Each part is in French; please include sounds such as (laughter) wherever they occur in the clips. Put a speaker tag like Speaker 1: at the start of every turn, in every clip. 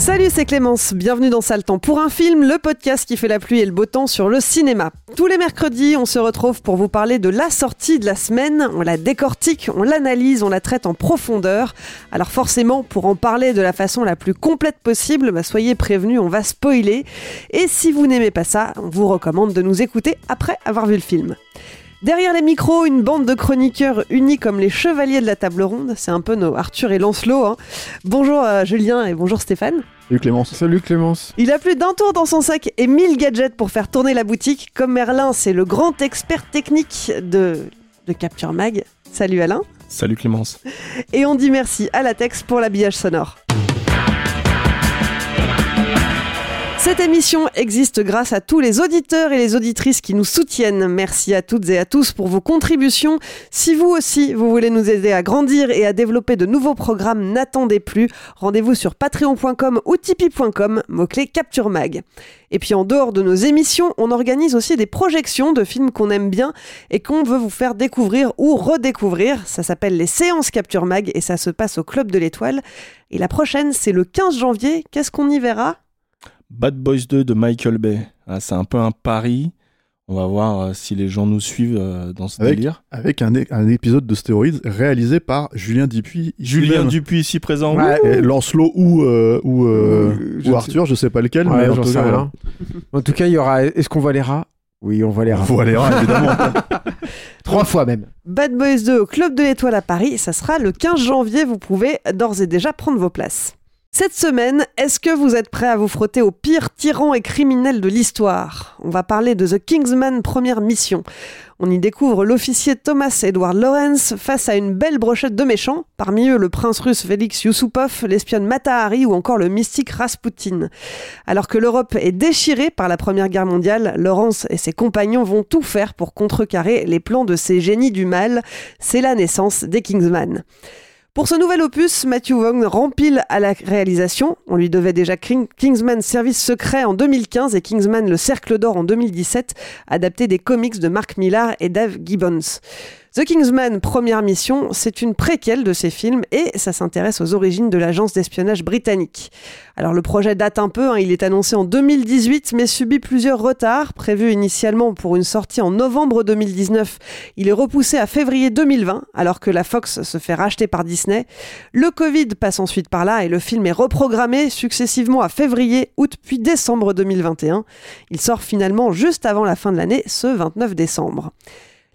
Speaker 1: Salut, c'est Clémence. Bienvenue dans Temps pour un film, le podcast qui fait la pluie et le beau temps sur le cinéma. Tous les mercredis, on se retrouve pour vous parler de la sortie de la semaine. On la décortique, on l'analyse, on la traite en profondeur. Alors forcément, pour en parler de la façon la plus complète possible, bah, soyez prévenus, on va spoiler. Et si vous n'aimez pas ça, on vous recommande de nous écouter après avoir vu le film. Derrière les micros, une bande de chroniqueurs unis comme les chevaliers de la table ronde. C'est un peu nos Arthur et Lancelot. hein. Bonjour euh, Julien et bonjour Stéphane.
Speaker 2: Salut Clémence. Salut Clémence.
Speaker 1: Il a plus d'un tour dans son sac et 1000 gadgets pour faire tourner la boutique. Comme Merlin, c'est le grand expert technique de, de Capture Mag. Salut Alain.
Speaker 2: Salut Clémence.
Speaker 1: Et on dit merci à Latex pour l'habillage sonore. Cette émission existe grâce à tous les auditeurs et les auditrices qui nous soutiennent. Merci à toutes et à tous pour vos contributions. Si vous aussi, vous voulez nous aider à grandir et à développer de nouveaux programmes, n'attendez plus. Rendez-vous sur patreon.com ou tipeee.com, mot-clé Capture Mag. Et puis en dehors de nos émissions, on organise aussi des projections de films qu'on aime bien et qu'on veut vous faire découvrir ou redécouvrir. Ça s'appelle les séances Capture Mag et ça se passe au Club de l'Étoile. Et la prochaine, c'est le 15 janvier. Qu'est-ce qu'on y verra?
Speaker 2: Bad Boys 2 de Michael Bay. Ah, c'est un peu un pari. On va voir euh, si les gens nous suivent euh, dans ce
Speaker 3: Avec,
Speaker 2: délire.
Speaker 3: avec un, épisode de Stéroïdes réalisé par Julien Dupuis.
Speaker 2: Julien. Dupuis ici présent.
Speaker 3: Ouais, et Lancelot ou, euh, ou, euh,
Speaker 4: Euh, je
Speaker 3: ou
Speaker 4: ne
Speaker 3: Arthur, je sais pas lequel.
Speaker 4: Ouais,
Speaker 3: mais en
Speaker 4: j'en
Speaker 3: tout
Speaker 4: sais
Speaker 3: cas.
Speaker 4: En tout cas, il y aura. Est-ce qu'on voit les rats? Oui, on voit les rats.
Speaker 3: Voilà, évidemment. (laughs)
Speaker 4: Trois fois même.
Speaker 1: Bad Boys 2 au Club de l'Étoile à Paris, ça sera le 15 janvier, vous pouvez d'ores et déjà prendre vos places. Cette semaine, est-ce que vous êtes prêts à vous frotter au pire tyran et criminel de l'histoire? On va parler de The Kingsman Première Mission. On y découvre l'officier Thomas Edward Lawrence face à une belle brochette de méchants, parmi eux le prince russe Félix Yusupov, l'espionne Mata Hari ou encore le mystique Rasputin. Alors que l'Europe est déchirée par la Première Guerre mondiale, Lawrence et ses compagnons vont tout faire pour contrecarrer les plans de ces génies du mal. C'est la naissance des Kingsman. Pour ce nouvel opus, Matthew Vaughn rempile à la réalisation. On lui devait déjà King- Kingsman Service Secret en 2015 et Kingsman Le Cercle d'Or en 2017, adapté des comics de Mark Millar et Dave Gibbons. The Kingsman Première Mission, c'est une préquelle de ces films et ça s'intéresse aux origines de l'agence d'espionnage britannique. Alors le projet date un peu, hein, il est annoncé en 2018 mais subit plusieurs retards. Prévu initialement pour une sortie en novembre 2019, il est repoussé à février 2020 alors que la Fox se fait racheter par Disney. Le Covid passe ensuite par là et le film est reprogrammé successivement à février, août puis décembre 2021. Il sort finalement juste avant la fin de l'année, ce 29 décembre.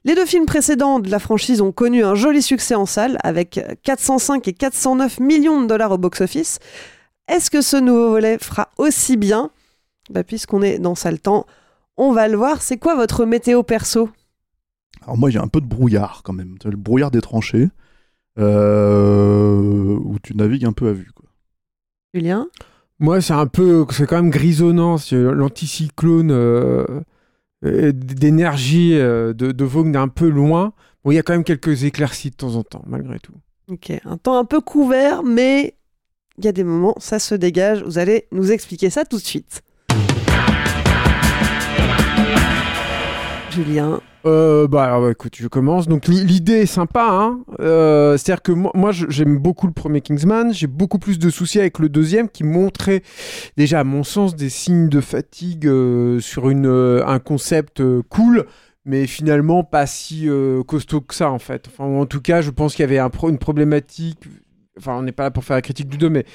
Speaker 1: Les deux films précédents de la franchise ont connu un joli succès en salle avec 405 et 409 millions de dollars au box-office. Est-ce que ce nouveau volet fera aussi bien? Bah, Puisqu'on est dans sale temps, on va le voir. C'est quoi votre météo perso?
Speaker 3: Alors moi, j'ai un peu de brouillard quand même. Le brouillard des tranchées, euh, où tu navigues un peu à vue. Quoi.
Speaker 1: Julien?
Speaker 4: Moi, c'est un peu. C'est quand même grisonnant. c'est L'anticyclone euh, d'énergie euh, de, de est un peu loin. Bon, il y a quand même quelques éclaircies de temps en temps, malgré tout.
Speaker 1: Ok, un temps un peu couvert, mais il y a des moments, ça se dégage. Vous allez nous expliquer ça tout de suite. Julien
Speaker 4: Euh, bah écoute, je commence. Donc li- l'idée est sympa, hein. Euh, C'est-à-dire que moi, j'aime beaucoup le premier Kingsman. J'ai beaucoup plus de soucis avec le deuxième qui montrait déjà, à mon sens, des signes de fatigue euh, sur un concept cool, mais finalement pas si costaud que ça en fait. En tout cas, je pense qu'il y avait une problématique. Enfin, on n'est pas là pour faire la critique du 2, mais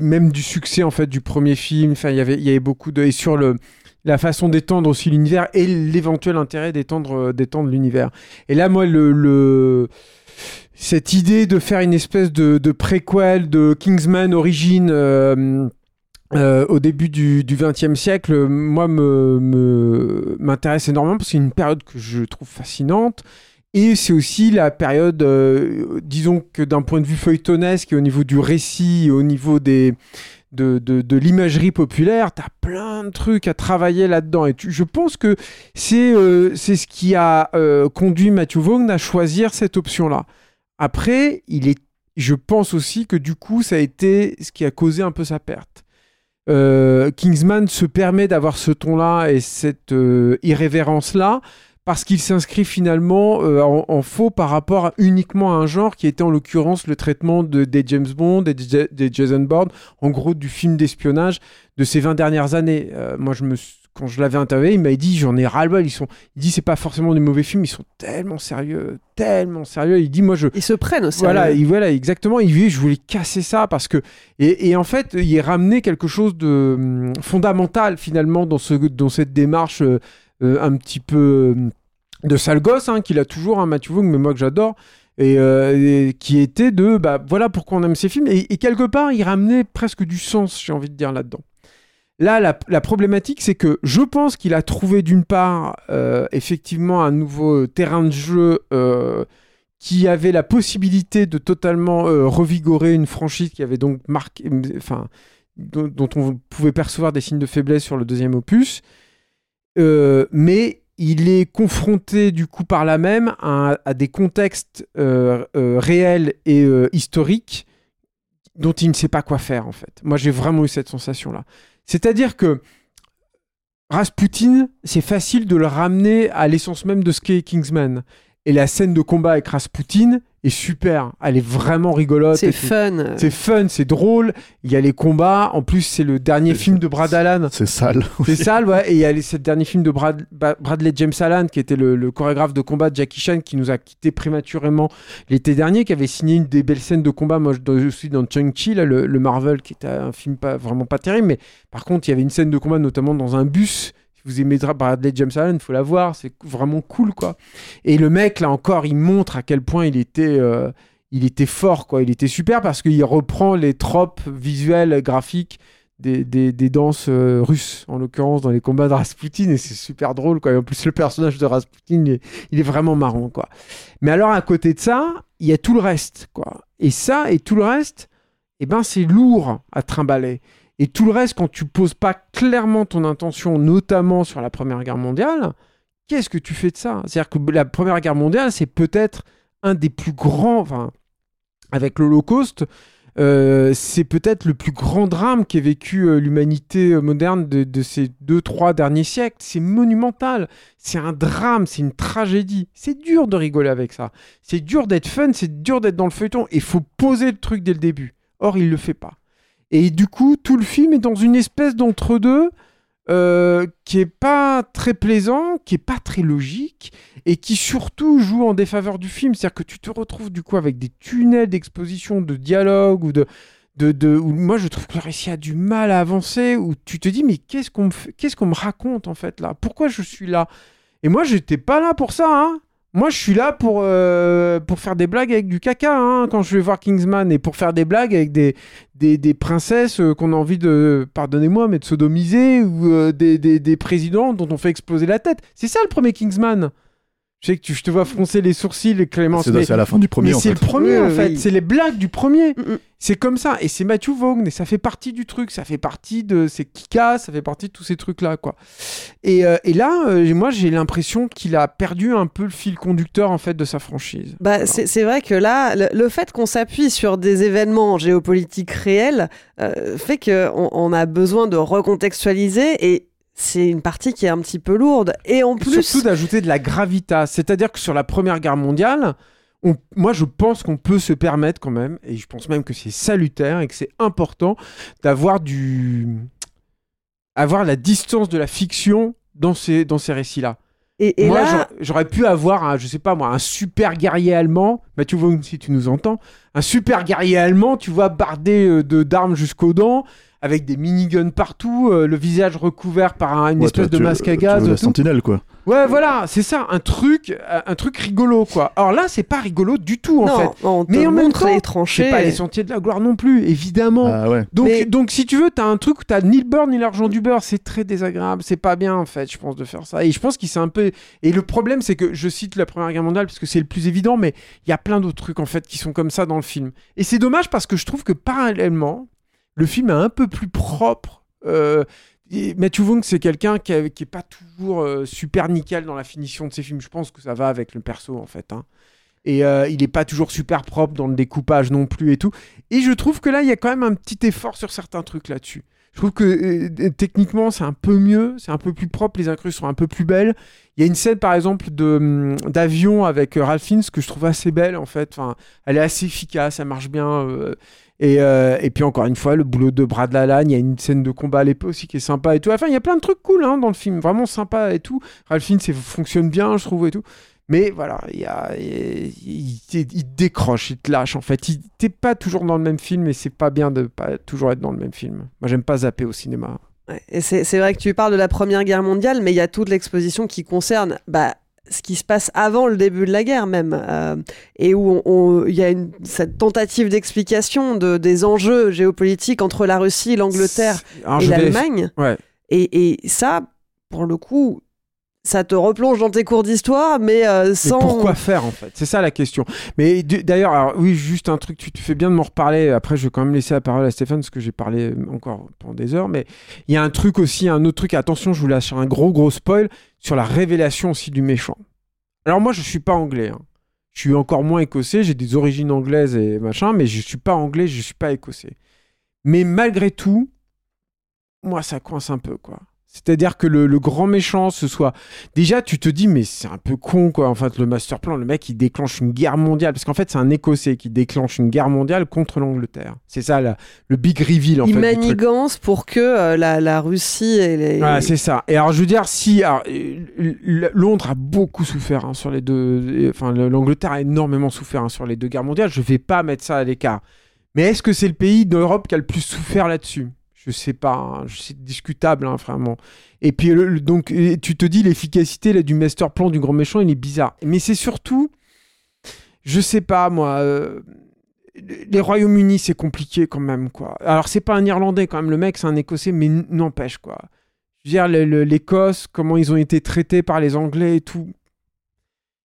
Speaker 4: même du succès en fait du premier film. Enfin, il y avait, il y avait beaucoup de et sur le la façon d'étendre aussi l'univers et l'éventuel intérêt d'étendre euh, d'étendre l'univers. Et là, moi, le, cette idée de faire une espèce de, préquel de Kingsman Origin euh, euh, au début du XXe siècle, moi, me, m'intéresse énormément parce que c'est une période que je trouve fascinante. Et c'est aussi la période, disons que d'un point de vue feuilletonesque et au niveau du récit, au niveau des, de, de, de l'imagerie populaire, tu as plein de trucs à travailler là-dedans. Et je pense que c'est euh, ce qui a euh, conduit Matthew Vaughn à choisir cette option-là. Après, il est, je pense aussi que du coup, ça a été ce qui a causé un peu sa perte. Euh, Kingsman se permet d'avoir ce ton-là et cette irrévérence-là parce qu'il s'inscrit finalement euh, en, en faux par rapport à- uniquement à un genre qui était en l'occurrence le traitement de, des James Bond et des, des Jason Bourne, en gros du film d'espionnage de ces 20 dernières années. Euh, moi, je me, suis- quand je l'avais interviewé, il m'a dit j'en ai ras-le-bol. Ils sont, il dit c'est pas forcément des mauvais films, ils sont tellement sérieux, tellement sérieux. Il dit moi je,
Speaker 1: Ils se prennent aussi.
Speaker 4: voilà, il, voilà, exactement. Il dit, je voulais casser ça parce que et, et en fait, il est ramené quelque chose de hum, fondamental finalement dans ce dans cette démarche euh, un petit peu hum, de sale gosse hein, qu'il a toujours, hein, Matthew mais moi que j'adore. Et, euh, et qui était de bah voilà pourquoi on aime ces films et, quelque part il ramenait presque du sens j'ai envie de dire là-dedans Là, la, la problématique, c'est que je pense qu'il a trouvé d'une part euh, effectivement un nouveau terrain de jeu euh, qui avait la possibilité de totalement euh, revigorer une franchise qui avait donc marqué, enfin, dont on pouvait percevoir des signes de faiblesse sur le deuxième opus. Euh, mais il est confronté du coup par là même à, des contextes euh, euh, réels et historiques dont il ne sait pas quoi faire en fait. Moi j'ai vraiment eu cette sensation là. C'est-à-dire que Rasputin, c'est facile de le ramener à l'essence même de ce qu'est Kingsman. Et la scène de combat avec Rasputin est super. Elle est vraiment rigolote.
Speaker 1: C'est fun.
Speaker 4: C'est fun, c'est drôle. Il y a les combats. En plus, c'est le dernier film de Brad Allan.
Speaker 3: C'est sale. (laughs)
Speaker 4: C'est sale, ouais. Et il y a les- ce dernier film de Brad- Bradley James Allan, qui était le, le chorégraphe de combat de Jackie Chan, qui nous a quitté prématurément l'été dernier, qui avait signé une des belles scènes de combat. Moi, je, je suis dans Chang-Chi, là, le, le Marvel, qui était un film pas, vraiment pas terrible. Mais par contre, il y avait une scène de combat, notamment dans un bus. Vous aimez Bradley James Allen, faut la voir. C'est vraiment cool, quoi. Et le mec, là encore, il montre à quel point il était. euh, il était fort, quoi. Il était super parce qu'il reprend les tropes visuelles, graphiques des, des, des danses euh, russes, en l'occurrence dans les combats de Rasputin, et c'est super drôle, quoi. Et en plus, le personnage de Rasputin, il est, il est vraiment marrant, quoi. Mais alors, à côté de ça, il y a tout le reste, quoi. Et ça, et tout le reste, eh ben, c'est lourd à trimballer. Et tout le reste, quand tu poses pas clairement ton intention, notamment sur la Première Guerre mondiale, qu'est-ce que tu fais de ça? C'est-à-dire que la Première Guerre mondiale, c'est peut-être un des plus grands, enfin, avec l'Holocauste, euh, c'est peut-être le plus grand drame qu'ait vécu euh, l'humanité euh, moderne de, de ces deux, trois derniers siècles. C'est monumental. C'est un drame, c'est une tragédie. C'est dur de rigoler avec ça. C'est dur d'être fun, c'est dur d'être dans le feuilleton. Il faut poser le truc dès le début. Or, il le fait pas. Et du coup, tout le film est dans une espèce d'entre-deux euh, qui est pas très plaisant, qui est pas très logique et qui surtout joue en défaveur du film. C'est-à-dire que tu te retrouves du coup avec des tunnels d'exposition, de dialogue ou de, de, de où moi je trouve que le récit a du mal à avancer, où tu te dis mais qu'est-ce qu'on me, qu'est-ce me raconte en fait là? Pourquoi je suis là? Et moi j'étais pas là pour ça. Hein moi, je suis là pour, euh, pour faire des blagues avec du caca hein, quand je vais voir Kingsman et pour faire des blagues avec des, princesses euh, qu'on a envie de, pardonnez-moi, mais de sodomiser ou euh, des présidents dont on fait exploser la tête. C'est ça le premier Kingsman. Je sais que tu, je te vois froncer les sourcils, Clémence.
Speaker 3: C'est à la fin du premier,
Speaker 4: mais c'est le premier
Speaker 1: Oui,
Speaker 4: en fait,
Speaker 1: oui.
Speaker 4: c'est les blagues du premier.
Speaker 1: Mm, mm.
Speaker 4: C'est comme ça et c'est Matthew Vaughn et ça fait partie du truc, ça fait partie de c'est Kika, ça fait partie de tous ces trucs là quoi. Et, euh, et là, euh, moi j'ai l'impression qu'il a perdu un peu le fil conducteur en fait de sa franchise.
Speaker 1: Bah, c'est c'est vrai que là, le, le fait qu'on s'appuie sur des événements géopolitiques réels euh, fait qu'on on a besoin de recontextualiser et c'est une partie qui est un petit peu lourde. Et en
Speaker 4: Et
Speaker 1: plus,
Speaker 4: Surtout d'ajouter de la gravitas. C'est-à-dire que sur la Première Guerre mondiale, on- moi je pense qu'on peut se permettre quand même, et je pense même que c'est salutaire et que c'est important d'avoir du. avoir la distance de la fiction dans ces, dans ces récits-là.
Speaker 1: Et, et
Speaker 4: moi,
Speaker 1: là,
Speaker 4: j'aurais- pu avoir, un, je sais pas moi, un super guerrier allemand. Mathieu Vaughan, si tu nous entends, un super guerrier allemand, tu vois, bardé euh, de d'armes jusqu'aux dents, avec des miniguns partout, euh, le visage recouvert par un- une
Speaker 3: Ouais,
Speaker 4: espèce de masque à
Speaker 3: tu
Speaker 4: gaz.
Speaker 3: veux la sentinelle, quoi.
Speaker 4: Ouais, voilà, c'est ça, un truc, euh, un truc rigolo, quoi. Alors là, c'est pas rigolo du tout, en
Speaker 1: non,
Speaker 4: fait.
Speaker 1: non, on te
Speaker 4: Mais en même
Speaker 1: montre
Speaker 4: temps. C'est pas les sentiers de la gloire non plus, évidemment.
Speaker 3: Ah ouais.
Speaker 4: Donc,
Speaker 1: Mais-
Speaker 4: donc, si tu veux, t'as un truc où t'as ni le beurre ni l'argent du beurre, c'est très désagréable. C'est pas bien, en fait, je pense, de faire ça. Et je pense qu'il s'est un peu. Et le problème, c'est que je cite la Première Guerre mondiale parce que c'est le plus évident, mais il y a plein d'autres trucs, en fait, qui sont comme ça dans le film. Et c'est dommage parce que je trouve que parallèlement, le film est un peu plus propre. Euh, Matthew Vaughn, c'est quelqu'un qui, a- qui est pas toujours euh, super nickel dans la finition de ses films. Je pense que ça va avec le perso, en fait. hein. Et euh, il est pas toujours super propre dans le découpage non plus et tout. Et je trouve que là, il y a quand même un petit effort sur certains trucs là-dessus. Je trouve que euh, techniquement, c'est un peu mieux, c'est un peu plus propre, les incrus sont un peu plus belles. Il y a une scène, par exemple, hum, d'avion avec Ralph Fiennes que je trouve assez belle, en fait. Enfin, elle est assez efficace, elle marche bien. Et, euh, et puis, encore une fois, le boulot de Brad Lalanne, il y a une scène de combat à l'épée aussi qui est sympa et tout. Enfin, il y a plein de trucs cool hein, dans le film, vraiment sympa et tout. Ralph Fiennes, fonctionne bien, je trouve, et tout. Mais voilà, il, a, décroche, il te lâche en fait. T'es pas toujours dans le même film et c'est pas bien de pas toujours être dans le même film. Moi j'aime pas zapper au cinéma.
Speaker 1: Et c'est vrai que tu parles de la Première Guerre mondiale, mais il y a toute l'exposition qui concerne bah, ce qui se passe avant le début de la guerre même, euh, et où il y a une, cette tentative d'explication de, des enjeux géopolitiques entre la Russie, l'Angleterre
Speaker 4: Alors,
Speaker 1: et l'Allemagne.
Speaker 4: Ouais.
Speaker 1: Et, et ça, pour le coup, ça te replonge dans tes cours d'histoire, mais euh,
Speaker 4: Mais
Speaker 1: sans...
Speaker 4: pourquoi faire en fait? C'est ça la question. Mais d'ailleurs, oui, juste un truc, tu, tu fais bien de m'en reparler. Après, je vais quand même laisser la parole à Stéphane parce que j'ai parlé encore pendant des heures. Mais il y a un truc aussi, un autre truc. Attention, je vous lâche un gros gros spoil sur la révélation aussi du méchant. Alors moi, je suis pas anglais. hein. Je suis encore moins écossais. J'ai des origines anglaises et machin, mais je suis pas anglais, je suis pas écossais. Mais malgré tout, moi, ça coince un peu, quoi. C'est-à-dire que le, le grand méchant, ce soit. Déjà, tu te dis, mais c'est un peu con, quoi. En fait, le master plan, le mec, il déclenche une guerre mondiale. Parce qu'en fait, c'est un Écossais qui déclenche une guerre mondiale contre l'Angleterre. C'est ça, la- le big reveal, en
Speaker 1: il
Speaker 4: fait.
Speaker 1: manigance pour que euh, la, la Russie et les...
Speaker 4: Voilà, c'est ça. Et alors, je veux dire, si. alors, euh, Londres a beaucoup souffert hein, sur les deux. Enfin, le- l'Angleterre a énormément souffert hein, sur les deux guerres mondiales. Je vais pas mettre ça à l'écart. Mais est-ce que c'est le pays d'Europe qui a le plus souffert là-dessus? Je sais pas. hein. C'est discutable, hein, vraiment. Et puis, le- donc, tu te dis, l'efficacité du master plan du grand méchant, il est bizarre. Mais c'est surtout. Je sais pas, moi. euh, les Royaumes-Unis, c'est compliqué quand même, quoi. Alors, c'est pas un Irlandais, quand même. Le mec, c'est un Écossais, mais n'empêche, quoi. Je veux dire, l'Écosse, comment ils ont été traités par les Anglais et tout.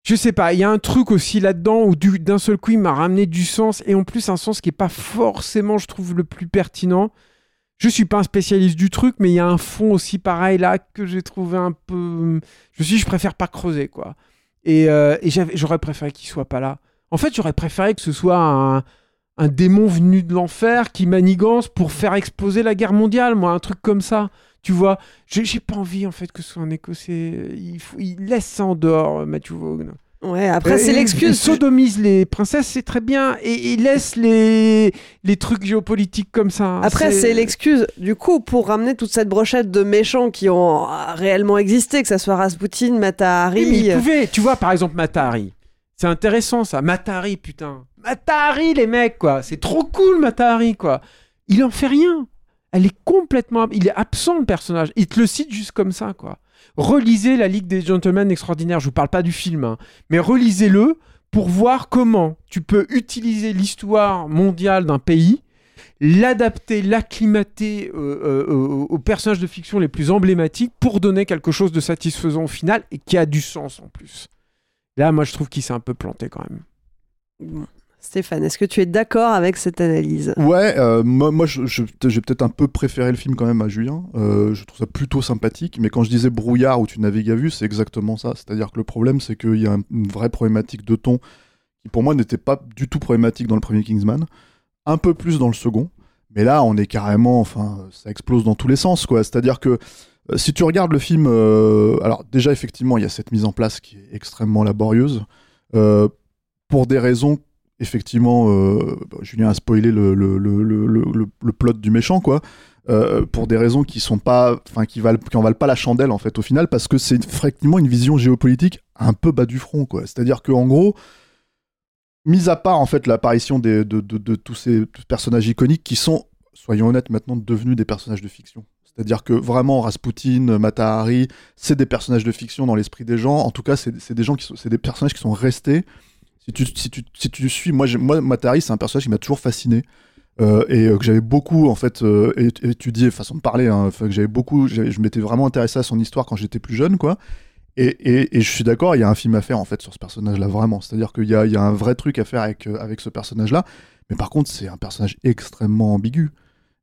Speaker 4: Je sais pas, il y a un truc aussi là-dedans où du- d'un seul coup, il m'a ramené du sens, et en plus, un sens qui est pas forcément, je trouve, le plus pertinent. Je suis pas un spécialiste du truc, mais il y a un fond aussi pareil là que j'ai trouvé un peu. Je me suis dit, je préfère pas creuser, quoi. Et, euh, et j'aurais préféré qu'il soit pas là. En fait, j'aurais préféré que ce soit un, démon venu de l'enfer qui manigance pour faire exploser la guerre mondiale, moi, un truc comme ça. Tu vois, j'ai pas envie en fait que ce soit un Écossais. Il, il laisse ça en dehors, Matthew Vaughn.
Speaker 1: Ouais, après, c'est
Speaker 4: Euh, Il
Speaker 1: l'excuse.
Speaker 4: sodomise les princesses, c'est très bien, et il laisse les, les trucs géopolitiques comme ça.
Speaker 1: Après, c'est l'excuse, du coup, pour ramener toute cette brochette de méchants qui ont euh, réellement existé, que ça soit Rasputin, Mata
Speaker 4: Oui, mais il
Speaker 1: Hari.
Speaker 4: pouvait. Tu vois, par exemple, Matahari. C'est intéressant, ça. Matahari, putain. Matahari, les mecs, quoi. C'est trop cool, Matahari, quoi. Il en fait rien. Elle est complètement... Il est absent, le personnage. Il te le cite juste comme ça, quoi. Relisez La Ligue des Gentlemen Extraordinaires. Je vous parle pas du film, hein. Mais relisez-le pour voir comment tu peux utiliser l'histoire mondiale d'un pays l'adapter, l'acclimater euh, euh, euh, aux personnages de fiction les plus emblématiques pour donner quelque chose de satisfaisant au final et qui a du sens en plus. Là, moi, je trouve qu'il s'est un peu planté quand même.
Speaker 1: Stéphane, est-ce que tu es d'accord avec cette analyse?
Speaker 3: Ouais, euh, moi, j'ai peut-être un peu préféré le film quand même à Julien. Euh, je trouve ça plutôt sympathique. Mais quand je disais brouillard où tu navigues à vue, c'est exactement ça. C'est-à-dire que le problème, c'est qu'il y a un- une vraie problématique de ton qui, pour moi, n'était pas du tout problématique dans le premier Kingsman. Un peu plus dans le second. Mais là, on est carrément. Enfin, ça explose dans tous les sens, quoi. C'est-à-dire que. Euh, si tu regardes le film, alors déjà effectivement il y a cette mise en place qui est extrêmement laborieuse pour des raisons effectivement euh, Julien a spoilé le, plot du méchant quoi euh, pour des raisons qui sont pas enfin qui valent qui pas la chandelle en fait au final parce que c'est effectivement une vision géopolitique un peu bas du front quoi c'est à dire que en gros mis à part en fait l'apparition de, de, tous ces personnages iconiques qui sont soyons honnêtes maintenant devenus des personnages de fiction c'est-à-dire que vraiment Rasputin, Mata Hari, c'est des personnages de fiction dans l'esprit des gens. En tout cas, c'est des gens qui sont, c'est des personnages qui sont restés. Si tu, si tu, si tu suis, moi, moi Mata Hari, c'est un personnage qui m'a toujours fasciné. euh, et euh, que j'avais beaucoup en fait euh, étudié façon de parler hein, que j'avais beaucoup je m'étais vraiment intéressé à son histoire quand j'étais plus jeune quoi. Et, et, je suis d'accord il y a un film à faire en fait sur ce personnage là vraiment. C'est à dire qu'il y y a un vrai truc à faire avec, avec ce personnage là mais par contre c'est un personnage extrêmement ambigu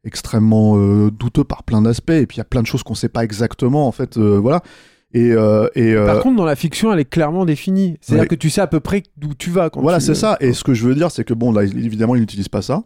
Speaker 3: extrêmement douteux par plein d'aspects et puis il y a plein de choses qu'on sait pas exactement en fait voilà et, euh, et euh,
Speaker 4: Par contre, dans la fiction, elle est clairement définie. C'est-à-dire
Speaker 3: Oui.
Speaker 4: que tu sais à peu près d'où tu vas. Quand
Speaker 3: voilà, c'est ça. Et ce que je veux dire, c'est que bon, là, évidemment, il n'utilise pas ça.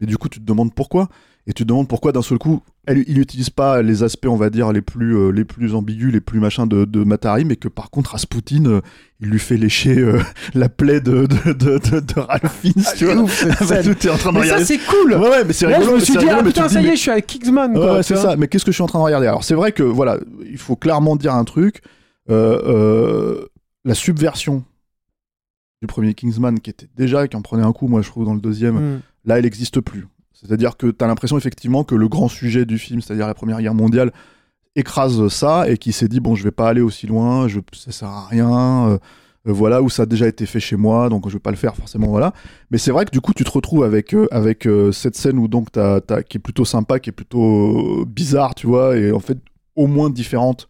Speaker 3: Et du coup, tu te demandes pourquoi. Et tu te demandes pourquoi d'un seul coup, elle, il n'utilise pas les aspects, on va dire, les plus, euh, les plus ambigus, les plus machins de, de Matari, mais que par contre, Rasputin, euh, il lui fait lécher euh, (laughs) la plaie de, de, de, de, de Ralph Fiennes, tu vois.
Speaker 4: ouf,
Speaker 3: Ah (laughs) bah, en train de
Speaker 4: Mais ça, c'est cool.
Speaker 3: Ouais, ouais, mais c'est
Speaker 4: Là,
Speaker 3: rigolo.
Speaker 4: je me suis dit, ah putain, ça y
Speaker 3: mais-
Speaker 4: est, je suis à Kingsman.
Speaker 3: Ouais, c'est ça. Mais qu'est-ce que je suis en train de regarder? Alors, c'est vrai que, voilà, il faut clairement dire un truc. Euh, euh, la subversion du premier Kingsman, qui était déjà, qui en prenait un coup, moi, je trouve, dans le deuxième,
Speaker 4: Mm.
Speaker 3: là, elle n'existe plus. C'est-à-dire que tu as l'impression, effectivement, que le grand sujet du film, c'est-à-dire la Première Guerre mondiale, écrase ça et qui s'est dit, bon, je vais pas aller aussi loin, je, ça sert à rien. euh, voilà, où ça a déjà été fait chez moi, donc je vais pas le faire forcément, voilà. Mais c'est vrai que du coup, tu te retrouves avec, euh, avec euh, cette scène où donc t'as, t'as- qui est plutôt sympa, qui est plutôt bizarre, tu vois, et en fait au moins différente.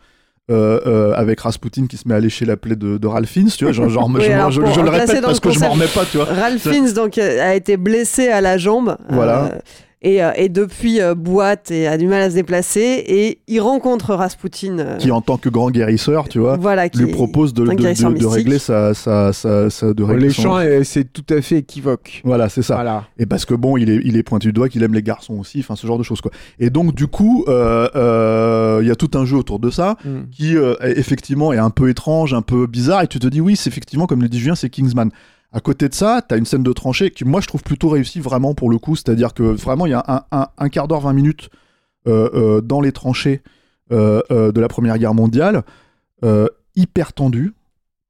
Speaker 3: euh, euh, avec Rasputin qui se met à lécher la plaie de, de Ralph Fiennes, tu vois, genre, genre, (laughs)
Speaker 1: Oui,
Speaker 3: je, le répète parce
Speaker 1: le
Speaker 3: que je m'en remets pas, tu vois.
Speaker 1: Ralph Fiennes donc euh, a été blessé à la jambe.
Speaker 3: Voilà.
Speaker 1: euh, et, euh, et depuis euh, boite et a du mal à se déplacer et il rencontre Rasputin. euh,
Speaker 3: qui en tant que grand guérisseur, tu vois,
Speaker 1: voilà, qui
Speaker 3: lui propose de, régler sa, sa, sa, sa- de régler
Speaker 4: Les champs, c'est tout à fait équivoque.
Speaker 3: Voilà, c'est ça.
Speaker 4: Voilà.
Speaker 3: Et parce que bon, il est, il est pointu du doigt qu'il aime les garçons aussi, enfin ce genre de choses quoi. Et donc du coup, euh, euh, il y a tout un jeu autour de ça
Speaker 4: Mm.
Speaker 3: qui euh, est- effectivement est un peu étrange, un peu bizarre, et tu te dis oui, c'est effectivement comme le dit Julien, c'est Kingsman. À côté de ça, t'as une scène de tranchée qui moi je trouve plutôt réussie vraiment pour le coup, c'est-à-dire que vraiment il y a un, quart d'heure, 20 minutes euh, euh, dans les tranchées euh, de la Première Guerre mondiale, hyper tendu.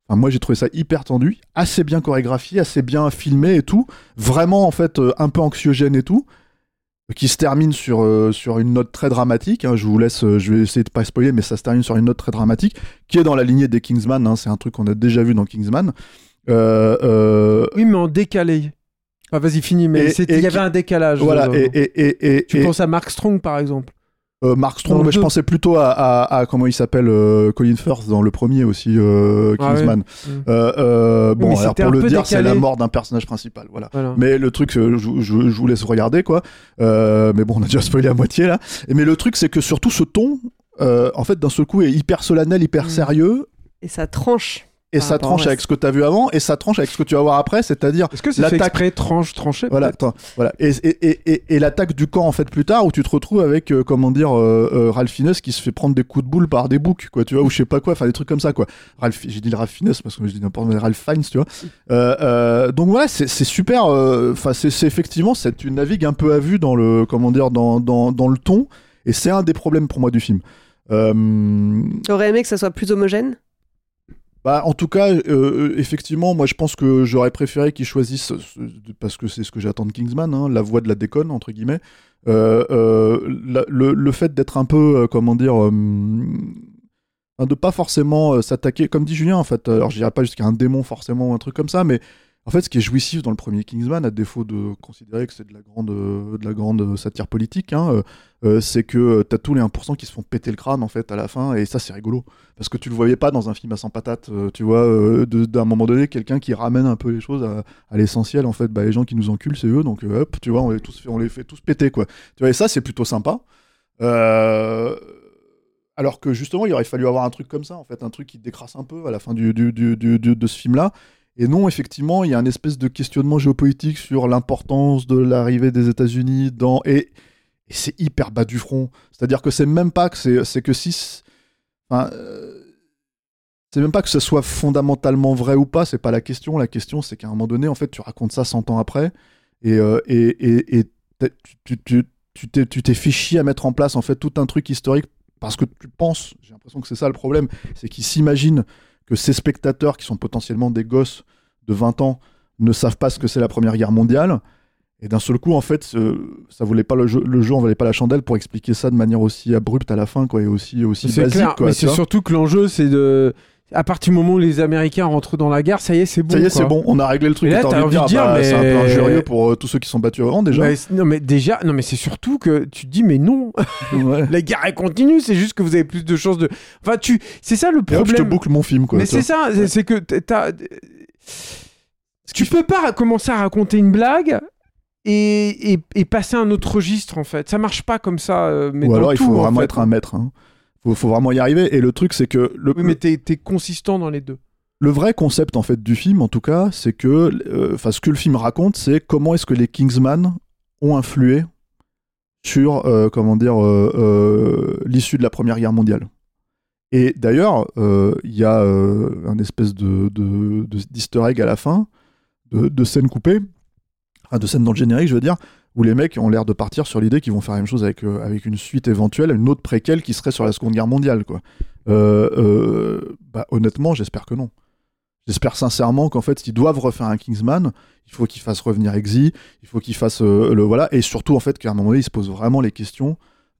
Speaker 3: Moi j'ai trouvé ça hyper tendu, assez bien chorégraphié, assez bien filmé et tout, vraiment en fait un peu anxiogène et tout, qui se termine sur, sur une note très dramatique. hein. je vous laisse, je vais essayer de pas spoiler, mais ça se termine sur une note très dramatique, qui est dans la lignée des Kingsman. hein. c'est un truc qu'on a déjà vu dans Kingsman. Euh, euh,
Speaker 4: Oui, mais en décalé. Ah, vas-y, finis, mais il y
Speaker 3: qui-
Speaker 4: avait un décalage.
Speaker 3: voilà,
Speaker 4: euh,
Speaker 3: et, et, et, et,
Speaker 4: Tu
Speaker 3: et-
Speaker 4: penses à Mark Strong, par exemple
Speaker 3: euh, Mark Strong, mais je pensais plutôt à, à- à- comment il s'appelle, euh, Colin Firth dans le premier aussi, euh,
Speaker 4: Ah ouais.
Speaker 3: Kingsman.
Speaker 4: Mm.
Speaker 3: Euh, euh, bon,
Speaker 4: mais
Speaker 3: alors pour le dire, c'est la mort d'un personnage principal, voilà.
Speaker 4: Voilà.
Speaker 3: Mais le truc, je, je- je vous laisse regarder, quoi. Euh, mais bon, on a déjà spoilé à moitié, là. Et, mais le truc, c'est que surtout ce ton, euh, en fait, d'un seul coup, est hyper solennel, hyper
Speaker 1: Mm.
Speaker 3: sérieux.
Speaker 1: Et ça tranche.
Speaker 3: Et ça tranche
Speaker 1: reste.
Speaker 3: avec ce que tu as vu avant, et ça tranche avec ce que tu vas voir après, c'est-à-dire
Speaker 4: Est-ce que c'est fait
Speaker 3: l'attaque.
Speaker 4: exprès tranche, tranché
Speaker 3: Voilà, attends, voilà. Et, et, et, et, et l'attaque du camp, en fait, plus tard, où tu te retrouves avec, euh, comment dire, euh, euh, Ralph Fiennes qui se fait prendre des coups de boule par des boucs, quoi, tu vois, ou je sais pas quoi, enfin, des trucs comme ça, quoi. Ralph, j'ai dit le Ralph Fiennes parce que je dis n'importe quoi, Ralph Fiennes, tu vois. Euh, euh, donc voilà, c'est c'est super, euh, enfin, c'est c'est effectivement, c'est tu navigues un peu à vue dans le, comment dire, dans, dans, dans le ton, et c'est un des problèmes pour moi du film. Euh,
Speaker 1: J'aurais aimé que ça soit plus homogène?
Speaker 3: Bah, en tout cas, euh, effectivement, moi je pense que j'aurais préféré qu'ils choisissent, euh, ce- parce que c'est ce que j'attends de Kingsman, hein, la voie de la déconne, entre guillemets. Euh, euh, le, fait d'être un peu, euh, comment dire, euh, de pas forcément euh, s'attaquer, comme dit Julien, en fait, alors je pas jusqu'à un démon forcément ou un truc comme ça, mais en fait, ce qui est jouissif dans le premier Kingsman, à défaut de considérer que c'est de la grande, euh, grande satire politique, hein, euh, euh, c'est que t'as tous les 1% qui se font péter le crâne en fait à la fin, et ça c'est rigolo parce que tu le voyais pas dans un film à 100 patates, euh, tu vois, euh, d'un moment donné, quelqu'un qui ramène un peu les choses à, l'essentiel, en fait, bah, les gens qui nous enculent, c'est eux, donc euh, hop, tu vois, on les, fait- tous péter, quoi. Tu vois, et ça, c'est plutôt sympa. Euh, alors que justement, il aurait fallu avoir un truc comme ça, en fait, un truc qui décrasse un peu à la fin de ce film-là. Et non, effectivement, il y a un espèce de questionnement géopolitique sur l'importance de l'arrivée des États-Unis dans. Et, c'est hyper bas du front. C'est-à-dire que c'est même pas que c'est, que si. Euh, c'est même pas que ce soit fondamentalement vrai ou pas, c'est pas la question. La question, c'est qu'à un moment donné, en fait, tu racontes ça 100 ans après, et, euh, et, et, tu t'es fait chier à mettre en place en fait tout un truc historique parce que tu penses, j'ai l'impression que c'est ça le problème, c'est qu'ils s'imaginent que ces spectateurs qui sont potentiellement des gosses de 20 ans ne savent pas ce que c'est la Première Guerre mondiale. Et d'un seul coup, en fait, ça voulait pas le jeu, le jeu en valait pas la chandelle pour expliquer ça de manière aussi abrupte à la fin, quoi, et aussi, aussi basique,
Speaker 4: clair,
Speaker 3: quoi.
Speaker 4: mais c'est surtout que l'enjeu, c'est de. À partir du moment où les Américains rentrent dans la guerre, ça y est, c'est bon.
Speaker 3: Ça y est, c'est bon, on a réglé le truc.
Speaker 4: Et là,
Speaker 3: t'as envie de dire, bah,
Speaker 4: mais-
Speaker 3: c'est un peu injurieux pour euh, tous ceux qui sont battus avant déjà.
Speaker 4: Non mais déjà, non mais c'est surtout que tu te dis mais non, (laughs)
Speaker 3: Ouais.
Speaker 4: la guerre elle continue, c'est juste que vous avez plus de chances de. Enfin tu, c'est ça le
Speaker 3: Et hop, je
Speaker 4: problème.
Speaker 3: te boucle mon film, quoi.
Speaker 4: mais c'est ça, c'est- c'est que t'as-. Tu peux pas commencer à raconter une blague et, et, et passer à un autre registre en fait. Ça marche pas comme ça. euh, Mais
Speaker 3: Ou alors, il faut
Speaker 4: en
Speaker 3: vraiment
Speaker 4: fait.
Speaker 3: être un maître. Hein. Faut, faut vraiment y arriver. Et le truc, c'est que le,
Speaker 4: Oui mais t'es t'es consistant dans les deux.
Speaker 3: le vrai concept en fait du film, en tout cas, c'est que, euh, enfin, ce que le film raconte, c'est comment est-ce que les Kingsman ont influé sur, euh, comment dire, euh, l'issue de la Première Guerre mondiale. Et d'ailleurs, il y a un espèce de, de, egg à la fin, de, de scène coupée, enfin, de scène dans le générique, je veux dire, où les mecs ont l'air de partir sur l'idée qu'ils vont faire la même chose avec, euh, une suite éventuelle, une autre préquelle qui serait sur la Seconde Guerre mondiale, quoi. Euh, euh, bah, honnêtement, j'espère que non. J'espère sincèrement qu'en fait, s'ils doivent refaire un Kingsman, il faut qu'ils fassent revenir Exy, il faut qu'ils fassent le voilà, et surtout en fait qu'à un moment donné, ils se posent vraiment les questions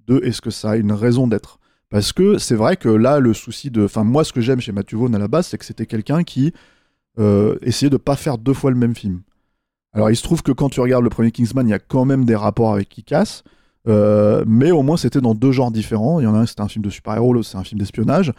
Speaker 3: de est-ce que ça a une raison d'être. Parce que c'est vrai que là, le souci de, enfin moi, ce que j'aime chez Matthew Vaughn à la base, c'est que c'était quelqu'un qui essayait de pas faire deux fois le même film. Alors il se trouve que quand tu regardes le premier Kingsman, il y a quand même des rapports avec Kick-Ass, euh, mais au moins c'était dans deux genres différents. Il y en a un, c'était un film de super-héros, l'autre c'est un film d'espionnage.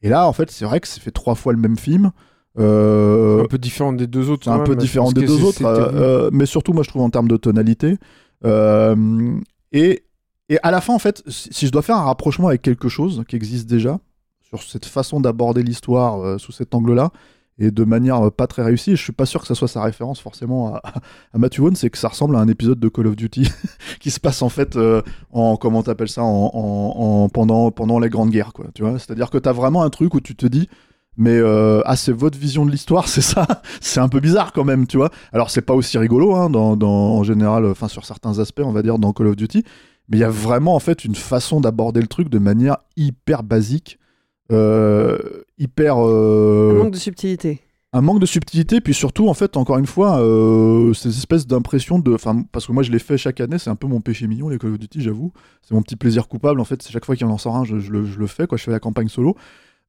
Speaker 3: Et là, en fait, c'est vrai que c'est fait trois fois le même film. Euh,
Speaker 4: un peu différent des deux autres.
Speaker 3: un peu différent des deux autres, euh, mais surtout, moi, je trouve en termes de tonalité. Et, et à la fin, en fait, si, je dois faire un rapprochement avec quelque chose qui existe déjà, sur cette façon d'aborder l'histoire sous cet angle-là, et de manière pas très réussie, je suis pas sûr que ça soit sa référence forcément à, (laughs) à Matthew Vaughn, c'est que ça ressemble à un épisode de Call of Duty (laughs) qui se passe en fait euh, en, comment t'appelles ça, en, en- en- pendant, pendant les grandes guerres, quoi, tu vois. C'est-à-dire que t'as vraiment un truc où tu te dis, mais euh, ah c'est votre vision de l'histoire (laughs) c'est ça? C'est un peu bizarre quand même tu vois alors c'est pas aussi rigolo hein, en général enfin sur certains aspects on va dire dans Call of Duty mais il y a vraiment en fait une façon d'aborder le truc de manière hyper basique hyper euh,
Speaker 1: Un manque de subtilité.
Speaker 3: un manque de subtilité, puis surtout, en fait, encore une fois, euh, ces espèces d'impressions de. Enfin, parce que moi, je l'ai fait chaque année, c'est un peu mon péché mignon, les Call of Duty, j'avoue. C'est mon petit plaisir coupable, en fait. C'est chaque fois qu'il y en sort un, je, je le, je le fais, quoi. Je fais la campagne solo.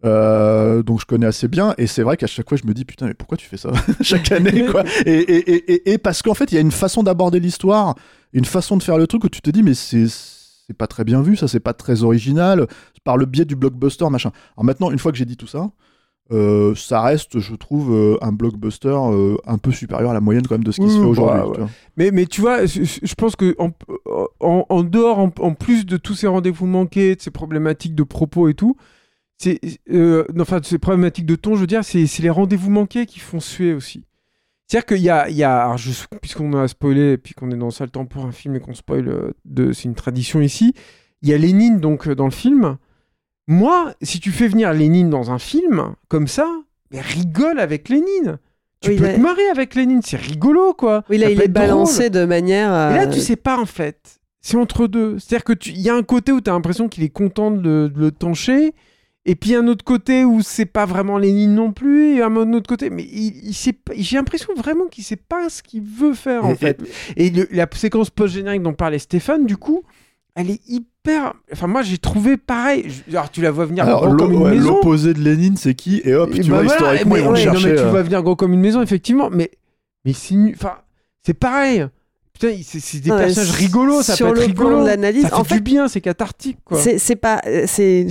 Speaker 3: Euh, donc je connais assez bien et c'est vrai qu'à chaque fois je me dis putain mais pourquoi tu fais ça (laughs) chaque année quoi? (laughs) Et, et, et, et- et parce qu'en fait il y a une façon d'aborder l'histoire une façon de faire le truc où tu te dis mais c'est c'est pas très bien vu ça c'est pas très original par le biais du blockbuster machin alors maintenant une fois que j'ai dit tout ça euh, ça reste, je trouve, euh, un blockbuster euh, un peu supérieur à la moyenne quand même de ce qui
Speaker 4: Oui,
Speaker 3: se fait aujourd'hui.
Speaker 4: bah, ouais.
Speaker 3: vois.
Speaker 4: Mais, mais tu vois, je, pense que en, en, en dehors, en, en plus de tous ces rendez-vous manqués, de ces problématiques de propos et tout, c'est enfin de ces problématiques de ton, je veux dire, c'est c'est les rendez-vous manqués qui font suer aussi. C'est-à-dire qu'il y a, il y a alors je- puisqu'on a spoilé et puis qu'on est dans le sale temps pour un film et qu'on spoil, euh, de, c'est une tradition ici. Il y a Lénine donc euh, dans le film. Moi, si tu fais venir Lénine dans un film comme ça, mais rigole avec Lénine. Tu
Speaker 1: Oui,
Speaker 4: peux te marrer avec Lénine, c'est rigolo quoi.
Speaker 1: Oui, là,
Speaker 4: Ça
Speaker 1: il est
Speaker 4: drôle.
Speaker 1: balancé de manière.
Speaker 4: Et là,
Speaker 1: euh,
Speaker 4: tu sais pas en fait. C'est entre deux. C'est-à-dire que tu- y a un côté où tu as l'impression qu'il est content de le, de le tancher, et puis un autre côté où c'est pas vraiment Lénine non plus, et un autre côté. Mais il, j'ai l'impression vraiment qu'il sait pas ce qu'il veut faire en
Speaker 3: Et-
Speaker 4: fait. Et le- la séquence post-générique dont parlait Stéphane, du coup, elle est hyper. Enfin, moi j'ai trouvé pareil. Alors tu la vois venir
Speaker 3: Alors,
Speaker 4: gros comme une
Speaker 3: ouais,
Speaker 4: maison.
Speaker 3: l'opposé de Lénine, c'est qui? Et hop,
Speaker 4: Et
Speaker 3: tu
Speaker 4: bah
Speaker 3: vois,
Speaker 4: voilà,
Speaker 3: historiquement,
Speaker 4: mais
Speaker 3: ils vont le
Speaker 4: ouais, non,
Speaker 3: chercher.
Speaker 4: mais tu
Speaker 3: euh,
Speaker 4: vas venir gros comme une maison, effectivement, mais, mais c'est Enfin, c'est pareil. Putain, c'est des
Speaker 1: Non, mais
Speaker 4: personnages rigolos, ça
Speaker 1: sur
Speaker 4: peut être
Speaker 1: le plan de l'analyse,
Speaker 4: ça fait
Speaker 1: en
Speaker 4: du bien, c'est cathartique, quoi.
Speaker 1: C'est c'est pas. euh, C'est.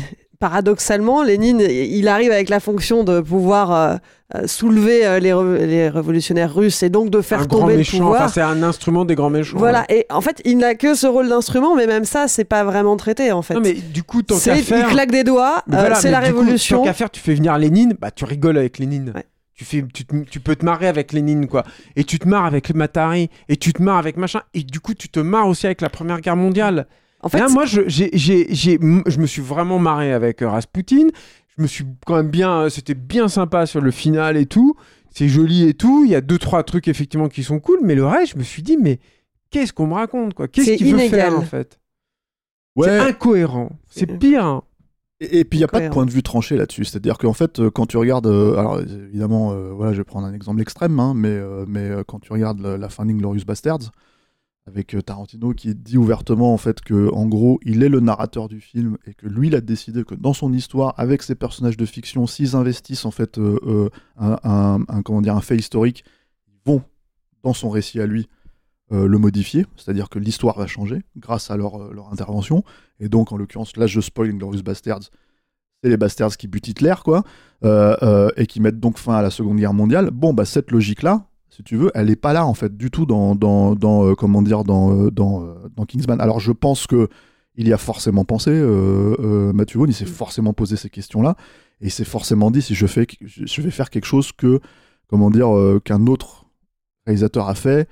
Speaker 1: Paradoxalement, Lénine, il arrive avec la fonction de pouvoir euh, euh, soulever euh, les, les révolutionnaires russes et donc de faire
Speaker 4: un
Speaker 1: tomber le pouvoir.
Speaker 4: enfin, c'est un instrument des grands méchants.
Speaker 1: Voilà, et en fait, il n'a que ce rôle d'instrument, mais même ça, c'est pas vraiment traité en fait.
Speaker 4: Non, mais du coup, tant
Speaker 1: C'est-
Speaker 4: qu'à faire.
Speaker 1: Il claque des doigts, euh,
Speaker 4: voilà,
Speaker 1: c'est la
Speaker 4: coup,
Speaker 1: révolution.
Speaker 4: tant qu'à faire, tu fais venir Lénine, bah tu rigoles avec Lénine.
Speaker 1: Ouais.
Speaker 4: Tu, fais, tu, te- tu peux te marrer avec Lénine, quoi. Et tu te marres avec Matari, et tu te marres avec machin. Et du coup, tu te marres aussi avec la Première Guerre mondiale.
Speaker 1: En fait,
Speaker 4: Là, moi, je, j'ai, j'ai, j'ai- m- je me suis vraiment marré avec euh, Rasputin. Je me suis quand même bien. C'était bien sympa sur le final et tout. C'est joli et tout. Il y a deux, trois trucs effectivement qui sont cool. Mais le reste, je me suis dit, mais qu'est-ce qu'on me raconte quoi? Qu'est-ce
Speaker 1: C'est
Speaker 4: qu'il veut
Speaker 1: inégal.
Speaker 4: faire en fait?
Speaker 3: Ouais.
Speaker 4: C'est incohérent. C'est pire. hein.
Speaker 3: Et, et puis il n'y a pas de point de vue tranché là-dessus. C'est-à-dire qu'en fait, euh, quand tu regardes, euh, alors euh, évidemment, euh, voilà, je vais prendre un exemple extrême, hein, mais, euh, mais euh, quand tu regardes la, la fin d'Inglorious Bastards, avec euh, Tarantino qui dit ouvertement en fait que en gros, il est le narrateur du film et que lui, il a décidé que dans son histoire, avec ses personnages de fiction, s'ils investissent en fait euh, euh, un, un- comment dire, un fait historique, ils vont dans son récit à lui le modifier, c'est-à-dire que l'histoire va changer grâce à leur, leur intervention. Et donc, en l'occurrence, là, je spoil Inglorious Bastards, c'est les Bastards qui butent Hitler, quoi, et qui mettent donc fin à la Seconde Guerre mondiale. Bon, bah, cette logique-là, si tu veux, elle n'est pas là, en fait, du tout dans, dans, dans euh, comment dire, dans, euh, dans, euh, dans Kingsman. Alors, je pense que il y a forcément pensé, euh, euh, Matthew Vaughn, il s'est forcément posé ces questions-là, et il s'est forcément dit, si je, fais, je vais faire quelque chose que, comment dire, qu'un autre réalisateur a fait,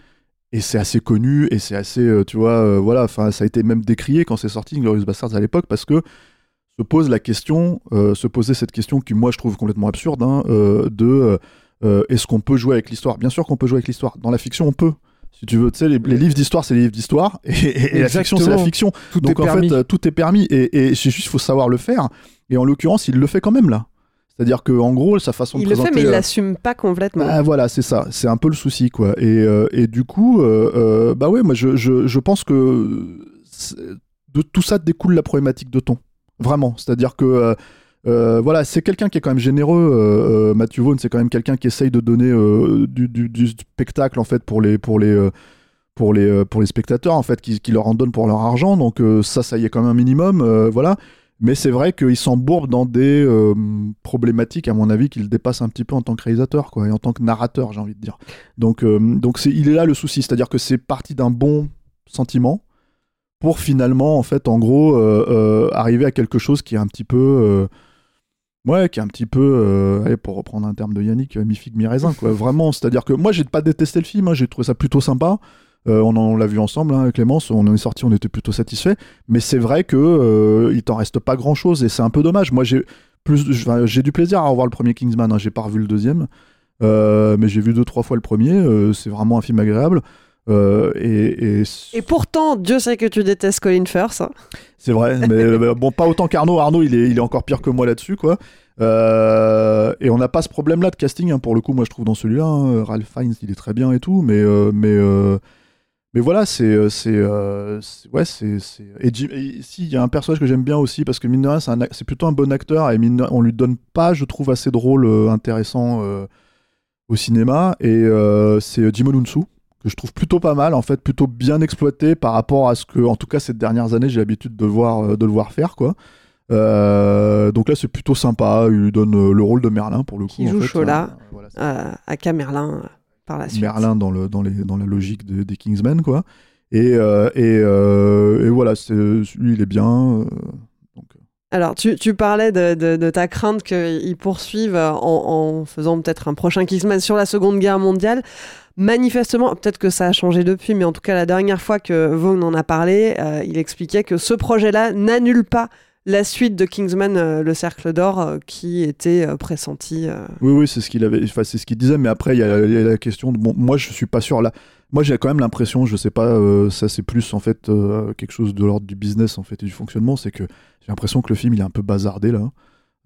Speaker 3: et c'est assez connu et c'est assez tu vois voilà enfin ça a été même décrié quand c'est sorti Glorious Bastards à l'époque parce que se pose la question se poser cette question qui moi je trouve complètement absurde hein, de euh, est-ce qu'on peut jouer avec l'histoire? Bien sûr qu'on peut jouer avec l'histoire dans la fiction on peut si tu veux tu sais les, les livres d'histoire c'est les livres d'histoire et, et- et la fiction c'est la fiction
Speaker 4: Tout
Speaker 3: donc
Speaker 4: est
Speaker 3: en
Speaker 4: permis.
Speaker 3: fait euh, tout est permis et, et c'est juste faut savoir le faire et en l'occurrence il le fait quand même là c'est-à-dire que en gros sa façon
Speaker 1: il
Speaker 3: de
Speaker 1: le fait,
Speaker 3: présenter
Speaker 1: mais il
Speaker 3: euh,
Speaker 1: l'assume pas complètement.
Speaker 3: ah, voilà, c'est ça. C'est un peu le souci, quoi. Et, euh, et du coup, euh, euh, bah ouais, moi, je, je, je pense que de tout ça découle la problématique de ton. Vraiment. C'est-à-dire que, euh, voilà, c'est quelqu'un qui est quand même généreux. Euh, euh, Matthew Vaughn, c'est quand même quelqu'un qui essaye de donner du, spectacle, en fait, pour les. Pour les pour les, pour les spectateurs, en fait, qui, qui leur en donnent pour leur argent. Donc, ça, ça y est quand même un minimum. voilà. Mais c'est vrai qu'il s'embourbe dans des problématiques, à mon avis, qu'il dépasse un petit peu en tant que réalisateur, quoi, et en tant que narrateur, j'ai envie de dire. Donc, donc il est là le souci, c'est-à-dire que c'est parti d'un bon sentiment pour finalement, en fait, en gros, arriver à quelque chose qui est un petit peu, ouais, qui est un petit peu, euh, pour reprendre un terme de Yannick, euh, mi figue mi raisin, quoi. Vraiment, c'est-à-dire que moi, j'ai pas détesté le film, hein, j'ai trouvé ça plutôt sympa. Euh, on, l'a vu ensemble, hein, Clémence, on en est sorti, on était plutôt satisfait. Mais c'est vrai que il t'en reste pas grand-chose et c'est un peu dommage. Moi, j'ai plus, j'ai du plaisir à revoir le premier Kingsman. Hein, j'ai pas revu le deuxième, mais j'ai vu deux trois fois le premier. C'est vraiment un film agréable. Euh, et, et
Speaker 1: Et pourtant, Dieu sait que tu détestes Colin Firth. hein.
Speaker 3: c'est vrai, mais euh, bon, pas autant qu'Arnaud. Arnaud, il est, il est encore pire que moi là-dessus, quoi. Euh, et on n'a pas ce problème-là de casting, hein, pour le coup, moi je trouve dans celui-là. hein. Ralph Fiennes, il est très bien et tout, mais, euh, mais, mais voilà, c'est. c'est ouais, c'est. Et, si, il y a un personnage que j'aime bien aussi, parce que mine de rien, c'est plutôt un bon acteur, et mine on lui donne pas, je trouve, assez de rôles intéressants euh, au cinéma, et c'est Jim Onunsu que je trouve plutôt pas mal, en fait, plutôt bien exploité par rapport à ce que, en tout cas, ces dernières années, j'ai l'habitude de le voir, euh, de le voir faire, quoi. Euh, donc là, c'est plutôt sympa. Il lui donne euh, le rôle de Merlin pour le coup.
Speaker 1: Qui
Speaker 3: en
Speaker 1: joue
Speaker 3: fait.
Speaker 1: Chola
Speaker 3: Euh, voilà,
Speaker 1: Camerlin euh, par la suite.
Speaker 3: Merlin dans, le, dans, les, dans la logique de- des Kingsmen, quoi. Et, euh, et, euh, et voilà, c'est, lui, il est bien. euh,
Speaker 1: Alors, tu, tu parlais de, de- de ta crainte qu'ils poursuivent en, en faisant peut-être un prochain Kingsman sur la Seconde Guerre mondiale. Manifestement, peut-être que ça a changé depuis, mais en tout cas, la dernière fois que Vaughn en a parlé, euh, il expliquait que ce projet-là n'annule pas la suite de Kingsman, euh, le Cercle d'Or, euh, qui était pressenti.
Speaker 3: Oui, oui, c'est ce qu'il avait, enfin, c'est ce qu'il disait, mais après, il y, a la question de, bon, moi, je suis pas sûr là. Moi, j'ai quand même l'impression, je sais pas, ça c'est plus en fait quelque chose de l'ordre du business en fait et du fonctionnement, c'est que j'ai l'impression que le film il est un peu bazardé là.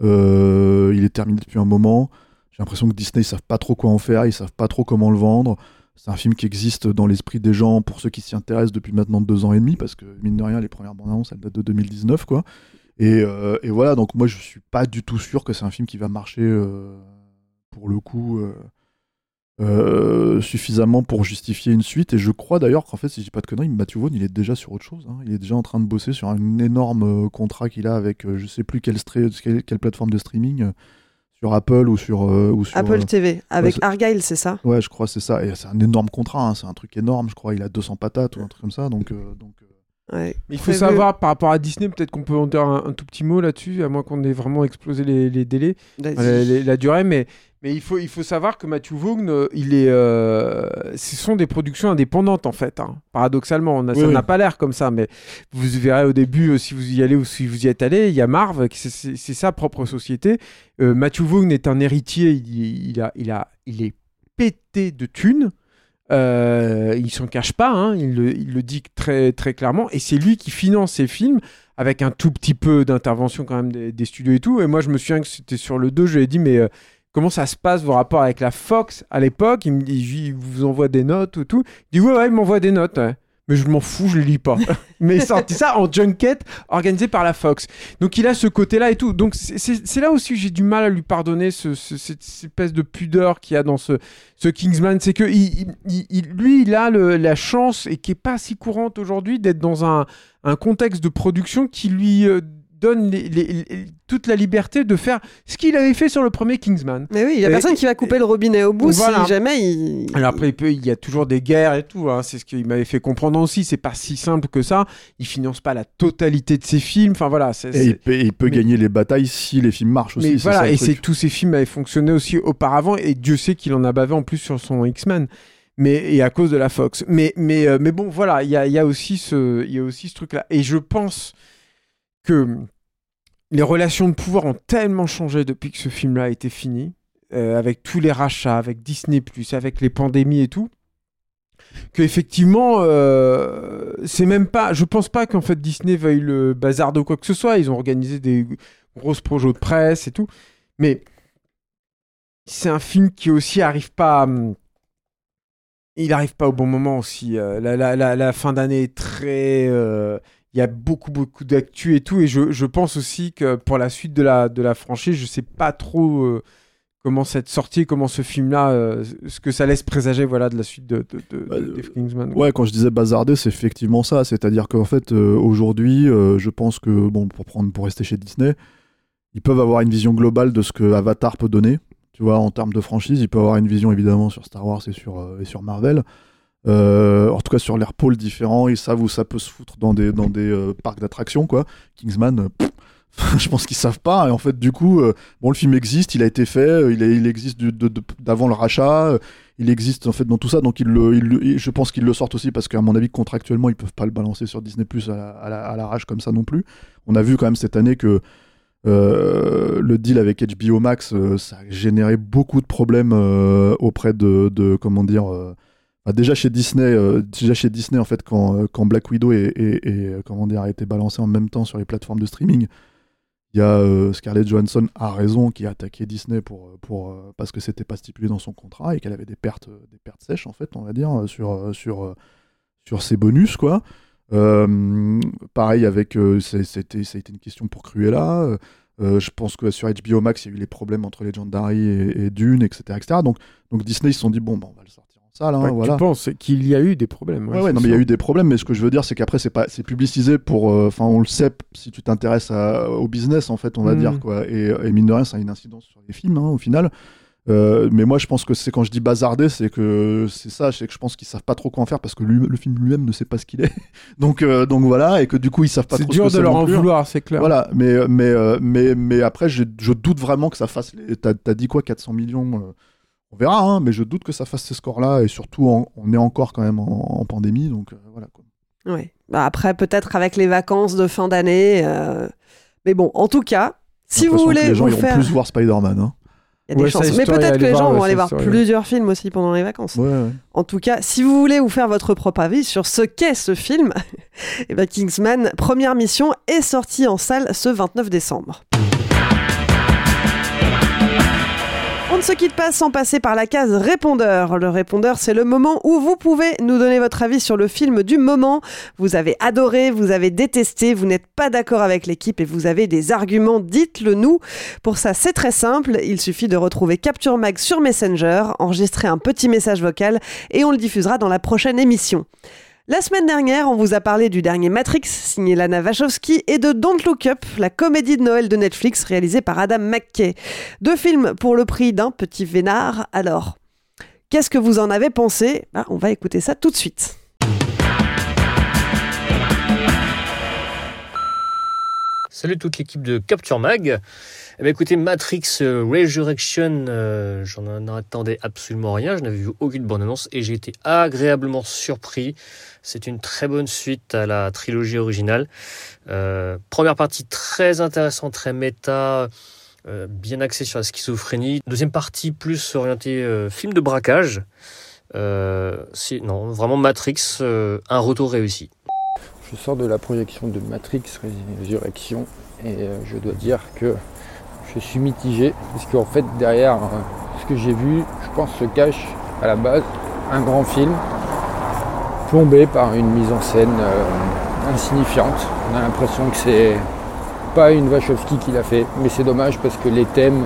Speaker 3: Il est terminé depuis un moment. J'ai l'impression que Disney ils savent pas trop quoi en faire, ils savent pas trop comment le vendre. C'est un film qui existe dans l'esprit des gens pour ceux qui s'y intéressent depuis maintenant deux ans et demi, parce que mine de rien, les premières bandes annonces elles datent de 2019 quoi. Et, euh, et voilà, donc moi je suis pas du tout sûr que c'est un film qui va marcher euh, pour le coup euh, suffisamment pour justifier une suite. Et je crois d'ailleurs qu'en fait, si je dis pas de conneries, Matthew Vaughn il est déjà sur autre chose. hein. Il est déjà en train de bosser sur un énorme contrat qu'il a avec je sais plus quelle, plateforme de streaming, sur Apple ou sur. euh, ou sur
Speaker 1: Apple
Speaker 3: euh,
Speaker 1: TV, avec
Speaker 3: c'est-
Speaker 1: Argyle, c'est ça?
Speaker 3: Ouais, je crois que c'est ça. Et c'est un énorme contrat, hein, c'est un truc énorme, je crois. Il a 200 patates ou un truc comme ça. Donc, donc, euh,
Speaker 1: Ouais.
Speaker 4: Mais il faut savoir, par rapport à Disney, peut-être qu'on peut en dire un, un tout petit mot là-dessus, à moins qu'on ait vraiment explosé les, les délais, euh, les- la durée, mais, mais il, faut, il faut savoir que Matthew Vaughn, euh, il est, euh, ce sont des productions indépendantes en fait, hein, paradoxalement. On a-
Speaker 3: Oui,
Speaker 4: ça
Speaker 3: oui.
Speaker 4: n'a pas l'air comme ça, mais vous verrez au début, euh, si vous y allez ou si vous y êtes allé, il y a Marv, c'est- c'est c'est sa propre société. Euh, Matthew Vaughn est un héritier, il, il a, il, a, il est pété de thunes. Euh, il s'en cache pas, hein, il, le, dit très, très clairement, et c'est lui qui finance ses films avec un tout petit peu d'intervention quand même des, des studios et tout. Et moi, je me souviens que c'était sur le 2, je lui ai dit, mais euh, comment ça se passe vos rapports avec la Fox à l'époque? Il me dit, il vous envoie des notes ou tout. Il dit, ouais, ouais, il m'envoie des notes. ouais. Mais je m'en fous, je les lis pas. (laughs) mais il sorti ça en junket organisé par la Fox. Donc il a ce côté-là et tout. Donc c'est- là aussi que j'ai du mal à lui pardonner ce, ce- cette, espèce de pudeur qu'il y a dans ce, ce Kingsman. C'est que il, il- il- il- lui, il a le- la chance et qui est pas si courante aujourd'hui d'être dans un, un contexte de production qui lui euh, donne les- les- les- toute la liberté de faire ce qu'il avait fait sur le premier Kingsman.
Speaker 1: Mais oui, il y a
Speaker 4: Et-
Speaker 1: personne qui va couper le robinet au bout
Speaker 4: Voilà.
Speaker 1: si jamais il.
Speaker 4: Alors après, il, peut- il y a toujours des guerres et tout. hein, C'est ce qu'il m'avait fait comprendre aussi. C'est pas si simple que ça. Il finance pas la totalité de ses films. Enfin voilà. c'est-
Speaker 3: Et il peut, et il peut
Speaker 4: mais-
Speaker 3: gagner les batailles si les films marchent aussi.
Speaker 4: Mais
Speaker 3: c'est
Speaker 4: voilà, et
Speaker 3: truc.
Speaker 4: c'est tous ces films avaient fonctionné aussi auparavant, et Dieu sait qu'il en a bavé en plus sur son X-Men. Mais, et à cause de la Fox. Mais, mais, euh, mais bon, voilà, il y a, il y, a aussi ce- il y a aussi ce truc-là. Et je pense que les relations de pouvoir ont tellement changé depuis que ce film-là a été fini, euh, avec tous les rachats, avec Disney, avec les pandémies et tout, que effectivement, euh, c'est même pas. Je pense pas qu'en fait Disney veuille le bazar de quoi que ce soit. Ils ont organisé des grosses projets de presse et tout. Mais c'est un film qui aussi arrive pas. hum, il arrive pas au bon moment aussi. Euh, la fin d'année est très. Il y a beaucoup, beaucoup d'actu et tout. Et je, je pense aussi que pour la suite de la, de la franchise, je sais pas trop euh, comment cette sortie, comment ce film-là, euh, ce que ça laisse présager voilà, de la suite de, de, de-
Speaker 3: Bah,
Speaker 4: de- Kingsman.
Speaker 3: Ouais, quand je disais bazarder, c'est effectivement ça. C'est-à-dire qu'en fait, euh, aujourd'hui, je pense que, bon, pour, prendre, pour rester chez Disney, ils peuvent avoir une vision globale de ce que Avatar peut donner. Tu vois, en termes de franchise, ils peuvent avoir une vision évidemment sur Star Wars et sur, et sur Marvel. Euh, en tout cas, sur leurs pôles différents, ils savent où ça peut se foutre dans des, dans des euh, parcs d'attractions, quoi. Kingsman, euh, (laughs) je pense qu'ils savent pas. Et en fait, du coup, bon, le film existe, il a été fait, il, il existe d'avant le rachat, il existe en fait dans tout ça, donc ils le, je pense qu'ils le sortent aussi parce qu'à mon avis, contractuellement, ils peuvent pas le balancer sur Disney Plus à, la- l'arrache comme ça non plus. On a vu quand même cette année que le deal avec HBO Max, ça a généré beaucoup de problèmes auprès de, de- comment dire. Bah, déjà chez Disney, euh, déjà chez Disney en fait, quand, euh, quand Black Widow euh, comment dire, a été balancé en même temps sur les plateformes de streaming, il y a Scarlett Johansson a raison qui a attaqué Disney pour, pour parce que c'était pas stipulé dans son contrat et qu'elle avait des pertes, des pertes sèches en fait, on va dire, sur sur sur ses bonus quoi. Pareil avec, c'était, ça a été une question pour Cruella. je pense que sur HBO Max, il y a eu les problèmes entre Legendary et, et Dune, etc., etc. Donc, donc Disney, ils se sont dit, bon, bah, on va le sortir
Speaker 4: Enfin,
Speaker 3: voilà.
Speaker 4: Tu penses qu'il y a eu des problèmes.
Speaker 3: Ouais, ouais, non, mais il y a eu des problèmes, mais ce que je veux dire, c'est qu'après, c'est pas, c'est publicisé pour, euh, enfin, on le sait, si tu t'intéresses au business, en fait, on va
Speaker 4: Mm.
Speaker 3: dire, quoi. Et, et mine de rien, ça a une incidence sur les films, hein, au final. Euh, mais moi, je pense que c'est quand je dis bazarder, c'est que c'est ça, c'est que je pense qu'ils savent pas trop quoi en faire parce que lui- le film lui-même ne sait pas ce qu'il est. (laughs) donc, euh, donc voilà, et que du coup, ils savent pas
Speaker 4: C'est
Speaker 3: trop
Speaker 4: dur
Speaker 3: ce que
Speaker 4: de
Speaker 3: c'est
Speaker 4: leur en
Speaker 3: hein.
Speaker 4: vouloir, c'est clair.
Speaker 3: Voilà, mais, mais, mais, mais après, je, je doute vraiment que ça fasse. Les... T'as as dit quoi, 400 millions On verra, hein, mais je doute que ça fasse ces scores-là, et surtout, on est encore quand même en, en pandémie, donc euh, voilà. Quoi.
Speaker 1: Ouais. Bah, après, peut-être avec les vacances de fin d'année. euh, Mais bon, en tout cas, si vous voulez
Speaker 3: les gens
Speaker 1: vous
Speaker 3: iront
Speaker 1: faire.
Speaker 3: plus voir Spider-Man. Hein.
Speaker 1: Il y a des
Speaker 4: Ouais,
Speaker 1: chances. Mais peut-être que les gens vont aller voir plusieurs films aussi pendant les vacances.
Speaker 3: Ouais, ouais.
Speaker 1: En tout cas, si vous voulez vous faire votre propre avis sur ce qu'est ce film, (laughs) eh ben Kingsman, première mission, est sorti en salle ce 29 décembre. Se quitte pas sans passer par la case répondeur. Le répondeur, c'est le moment où vous pouvez nous donner votre avis sur le film du moment. Vous avez adoré, vous avez détesté, vous n'êtes pas d'accord avec l'équipe et vous avez des arguments, dites-le nous. Pour ça, c'est très simple. Il suffit de retrouver Capture Mag sur Messenger, enregistrer un petit message vocal et on le diffusera dans la prochaine émission. La semaine dernière, on vous a parlé du dernier Matrix, signé Lana Wachowski, et de Don't Look Up, la comédie de Noël de Netflix réalisée par Adam McKay. Deux films pour le prix d'un petit vénard. Alors, qu'est-ce que vous en avez pensé? Bah, On va écouter ça tout de suite.
Speaker 5: Salut toute l'équipe de Capture Mag. Eh bien, écoutez, Matrix euh, Resurrection, euh, j'en attendais absolument rien. Je n'avais vu aucune bonne annonce et j'ai été agréablement surpris. C'est une très bonne suite à la trilogie originale. Euh, première partie très intéressante, très méta, euh, bien axée sur la schizophrénie. Deuxième partie plus orientée euh, film de braquage. Non, vraiment Matrix, un retour réussi.
Speaker 6: Je sors de la projection de Matrix Résurrection et je dois dire que je suis mitigé parce qu'en fait derrière ce que j'ai vu, je pense se cache à la base un grand film plombé par une mise en scène euh, insignifiante. On a l'impression que c'est pas une Wachowski qui l'a fait, mais c'est dommage parce que les thèmes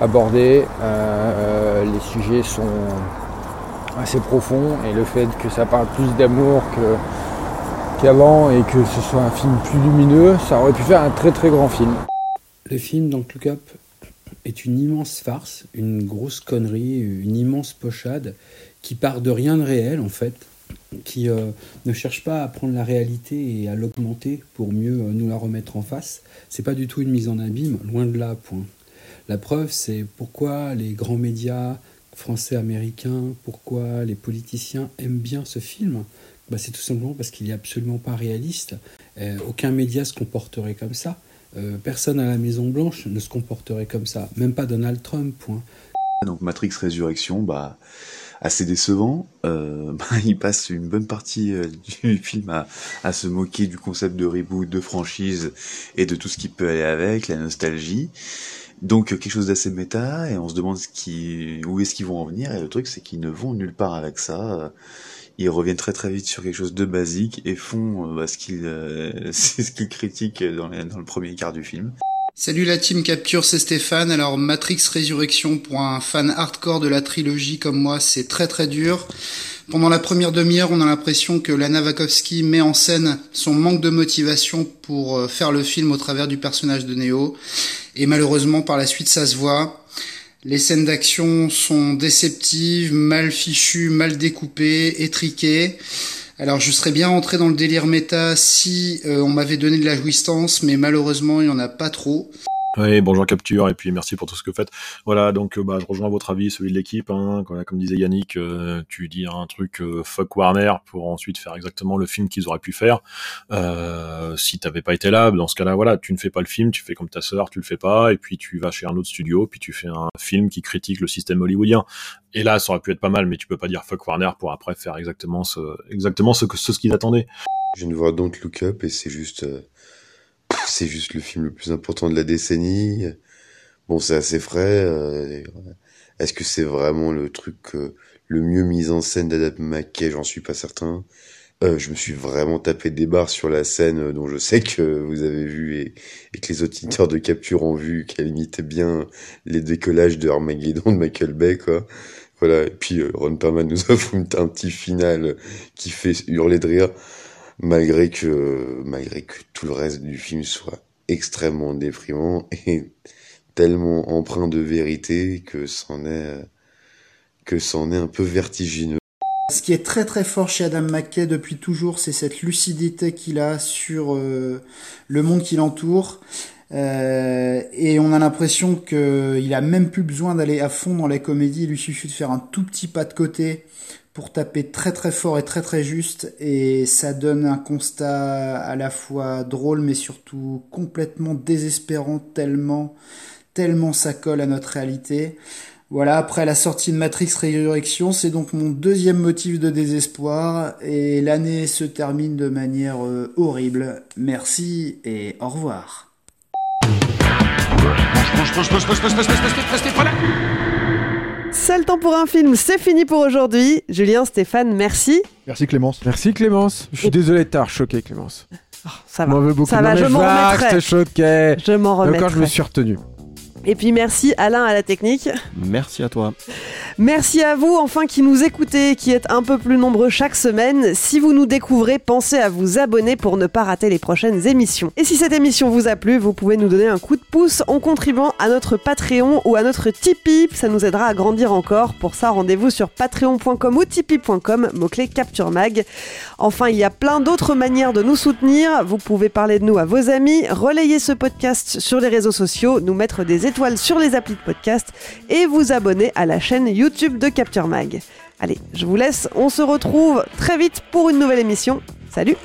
Speaker 6: abordés, euh, les sujets sont assez profonds et le fait que ça parle plus d'amour qu'avant et que ce soit un film plus lumineux, ça aurait pu faire un très très grand film.
Speaker 7: Le film, donc Look Up, est une immense farce, une grosse connerie, une immense pochade qui part de rien de réel en fait, qui euh, ne cherche pas à prendre la réalité et à l'augmenter pour mieux euh, nous la remettre en face. C'est pas du tout une mise en abîme, loin de là, point. La preuve, c'est pourquoi les grands médias français, américains, pourquoi les politiciens aiment bien ce film. Bah, c'est tout simplement parce qu'il est absolument pas réaliste. Euh, aucun média se comporterait comme ça. Personne à la Maison Blanche ne se comporterait comme ça, même pas Donald Trump. Point.
Speaker 8: Donc Matrix Résurrection, bah assez décevant. Euh, (laughs) bah, il passe une bonne partie euh, du (laughs) film à, à se moquer du concept de reboot, de franchise et de tout ce qui peut aller avec, la nostalgie. Donc euh, quelque chose d'assez méta et on se demande ce qui, où est-ce qu'ils vont en venir. Et le truc c'est qu'ils ne vont nulle part avec ça. Euh, Ils reviennent très très vite sur quelque chose de basique et font bah, ce qu'ils, euh, (laughs) critiquent dans le premier quart du film.
Speaker 9: Salut la team Capture, c'est Stéphane. Alors Matrix Résurrection pour un fan hardcore de la trilogie comme moi, c'est très très dur. Pendant la première demi-heure, on a l'impression que Lana Wachowski met en scène son manque de motivation pour euh, faire le film au travers du personnage de Neo. Et malheureusement, par la suite, ça se voit. Les scènes d'action sont déceptives, mal fichues, mal découpées, étriquées. Alors je serais bien rentré dans le délire méta si euh, on m'avait donné de la jouissance, mais malheureusement il y en a pas trop.
Speaker 10: Oui, bonjour Capture, et puis merci pour tout ce que vous faites. Voilà, donc euh, bah, je rejoins votre avis, celui de l'équipe. Hein, comme disait Yannick, euh, tu dis un truc euh, fuck Warner pour ensuite faire exactement le film qu'ils auraient pu faire. Euh, si t'avais pas été là, dans ce cas-là, voilà, tu ne fais pas le film, tu fais comme ta sœur, tu le fais pas, et puis tu vas chez un autre studio, puis tu fais un film qui critique le système hollywoodien. Et là, ça aurait pu être pas mal, mais tu peux pas dire fuck Warner pour après faire exactement ce, exactement ce que ce, qu'ils attendaient.
Speaker 11: Je viens de voir Don't Look Up et c'est juste, euh, c'est juste le film le plus important de la décennie. Bon, c'est assez frais. euh. Est-ce que c'est vraiment le truc euh, le mieux mis en scène d'Adam McKay? J'en suis pas certain. Euh, je me suis vraiment tapé des barres sur la scène euh, dont je sais que vous avez vu et, que les auditeurs de capture ont vu qu'elle imitait bien les décollages de Armageddon de Michael Bay, quoi. Voilà. Et puis Ron Perlman nous (laughs) offre un petit final qui fait hurler de rire malgré que malgré que tout le reste du film soit extrêmement déprimant (laughs) et tellement empreint de vérité que c'en est que c'en est un peu vertigineux.
Speaker 9: Ce qui est très très fort chez Adam McKay depuis toujours, c'est cette lucidité qu'il a sur euh, le monde qui l'entoure. Euh, et on a l'impression qu'il a même plus besoin d'aller à fond dans la comédie. Il lui suffit de faire un tout petit pas de côté pour taper très très fort et très très juste. Et ça donne un constat à la fois drôle mais surtout complètement désespérant tellement, tellement ça colle à notre réalité. Voilà, après la sortie de Matrix Résurrection, c'est donc mon deuxième motif de désespoir et l'année se termine de manière euh, horrible. Merci et au revoir.
Speaker 1: C'est le temps pour un film, c'est fini pour aujourd'hui. Julien, Stéphane, merci.
Speaker 3: Merci Clémence.
Speaker 4: Merci Clémence. Je suis désolé de t'avoir choqué Clémence.
Speaker 1: Ça
Speaker 4: M'en
Speaker 1: va.
Speaker 4: beaucoup.
Speaker 1: Ça
Speaker 4: Non,
Speaker 1: va, je m'en remettrai.
Speaker 4: je
Speaker 1: m'en
Speaker 4: Et Encore, je me
Speaker 1: remettrai.
Speaker 4: suis retenu.
Speaker 1: Et puis merci Alain à la technique.
Speaker 2: Merci à toi.
Speaker 1: Merci à vous enfin qui nous écoutez, qui êtes un peu plus nombreux chaque semaine. Si vous nous découvrez, pensez à vous abonner pour ne pas rater les prochaines émissions. Et si cette émission vous a plu, vous pouvez nous donner un coup de pouce en contribuant à notre Patreon ou à notre Tipeee. Ça nous aidera à grandir encore. Pour ça, rendez-vous sur patreon.com ou tipeee.com, mot-clé Capture Mag. Enfin, il y a plein d'autres manières de nous soutenir. Vous pouvez parler de nous à vos amis, relayer ce podcast sur les réseaux sociaux, nous mettre des étoiles sur les applis de podcast et vous abonner à la chaîne YouTube de Capture Mag. Allez, je vous laisse, on se retrouve très vite pour une nouvelle émission. Salut